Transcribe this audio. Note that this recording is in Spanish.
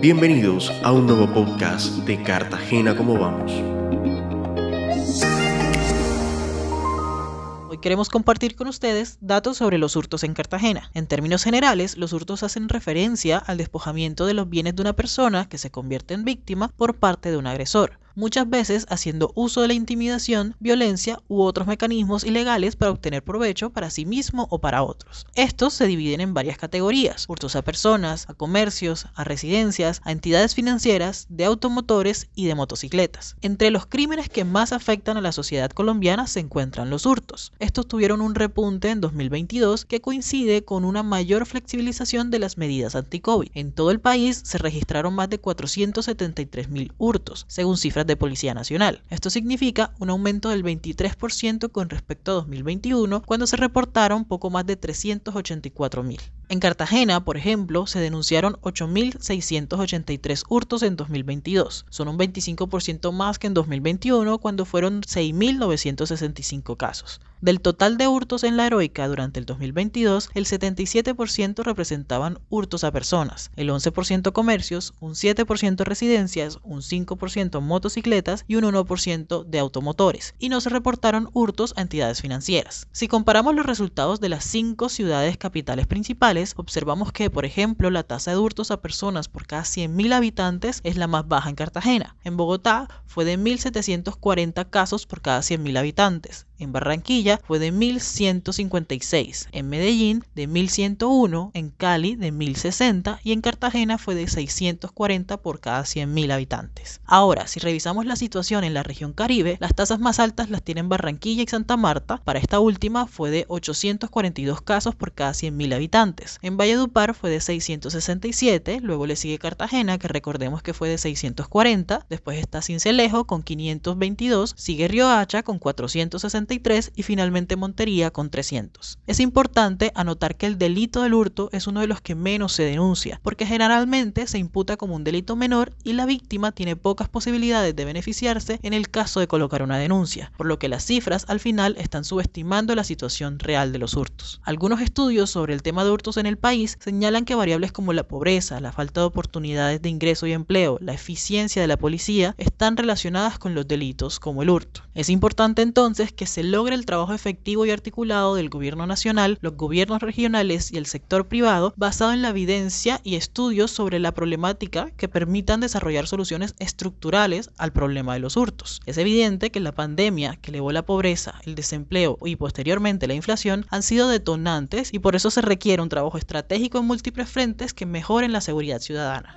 Bienvenidos a un nuevo podcast de Cartagena como vamos. Hoy queremos compartir con ustedes datos sobre los hurtos en Cartagena. En términos generales, los hurtos hacen referencia al despojamiento de los bienes de una persona que se convierte en víctima por parte de un agresor muchas veces haciendo uso de la intimidación, violencia u otros mecanismos ilegales para obtener provecho para sí mismo o para otros. Estos se dividen en varias categorías, hurtos a personas, a comercios, a residencias, a entidades financieras, de automotores y de motocicletas. Entre los crímenes que más afectan a la sociedad colombiana se encuentran los hurtos. Estos tuvieron un repunte en 2022 que coincide con una mayor flexibilización de las medidas anti-COVID. En todo el país se registraron más de 473 mil hurtos, según cifras de Policía Nacional. Esto significa un aumento del 23% con respecto a 2021, cuando se reportaron poco más de 384 mil. En Cartagena, por ejemplo, se denunciaron 8.683 hurtos en 2022. Son un 25% más que en 2021, cuando fueron 6.965 casos. Del total de hurtos en la heroica durante el 2022, el 77% representaban hurtos a personas, el 11% comercios, un 7% residencias, un 5% motocicletas y un 1% de automotores, y no se reportaron hurtos a entidades financieras. Si comparamos los resultados de las cinco ciudades capitales principales, observamos que, por ejemplo, la tasa de hurtos a personas por cada 100.000 habitantes es la más baja en Cartagena. En Bogotá fue de 1.740 casos por cada 100.000 habitantes. En Barranquilla fue de 1156, en Medellín de 1101, en Cali de 1060 y en Cartagena fue de 640 por cada 100.000 habitantes. Ahora, si revisamos la situación en la región Caribe, las tasas más altas las tienen Barranquilla y Santa Marta. Para esta última fue de 842 casos por cada 100.000 habitantes. En Valledupar fue de 667, luego le sigue Cartagena, que recordemos que fue de 640, después está Cincelejo con 522, sigue Riohacha con 460 y finalmente Montería con 300. Es importante anotar que el delito del hurto es uno de los que menos se denuncia, porque generalmente se imputa como un delito menor y la víctima tiene pocas posibilidades de beneficiarse en el caso de colocar una denuncia, por lo que las cifras al final están subestimando la situación real de los hurtos. Algunos estudios sobre el tema de hurtos en el país señalan que variables como la pobreza, la falta de oportunidades de ingreso y empleo, la eficiencia de la policía están relacionadas con los delitos como el hurto. Es importante entonces que se logre el trabajo efectivo y articulado del gobierno nacional, los gobiernos regionales y el sector privado basado en la evidencia y estudios sobre la problemática que permitan desarrollar soluciones estructurales al problema de los hurtos. Es evidente que la pandemia que elevó la pobreza, el desempleo y posteriormente la inflación han sido detonantes y por eso se requiere un trabajo estratégico en múltiples frentes que mejoren la seguridad ciudadana.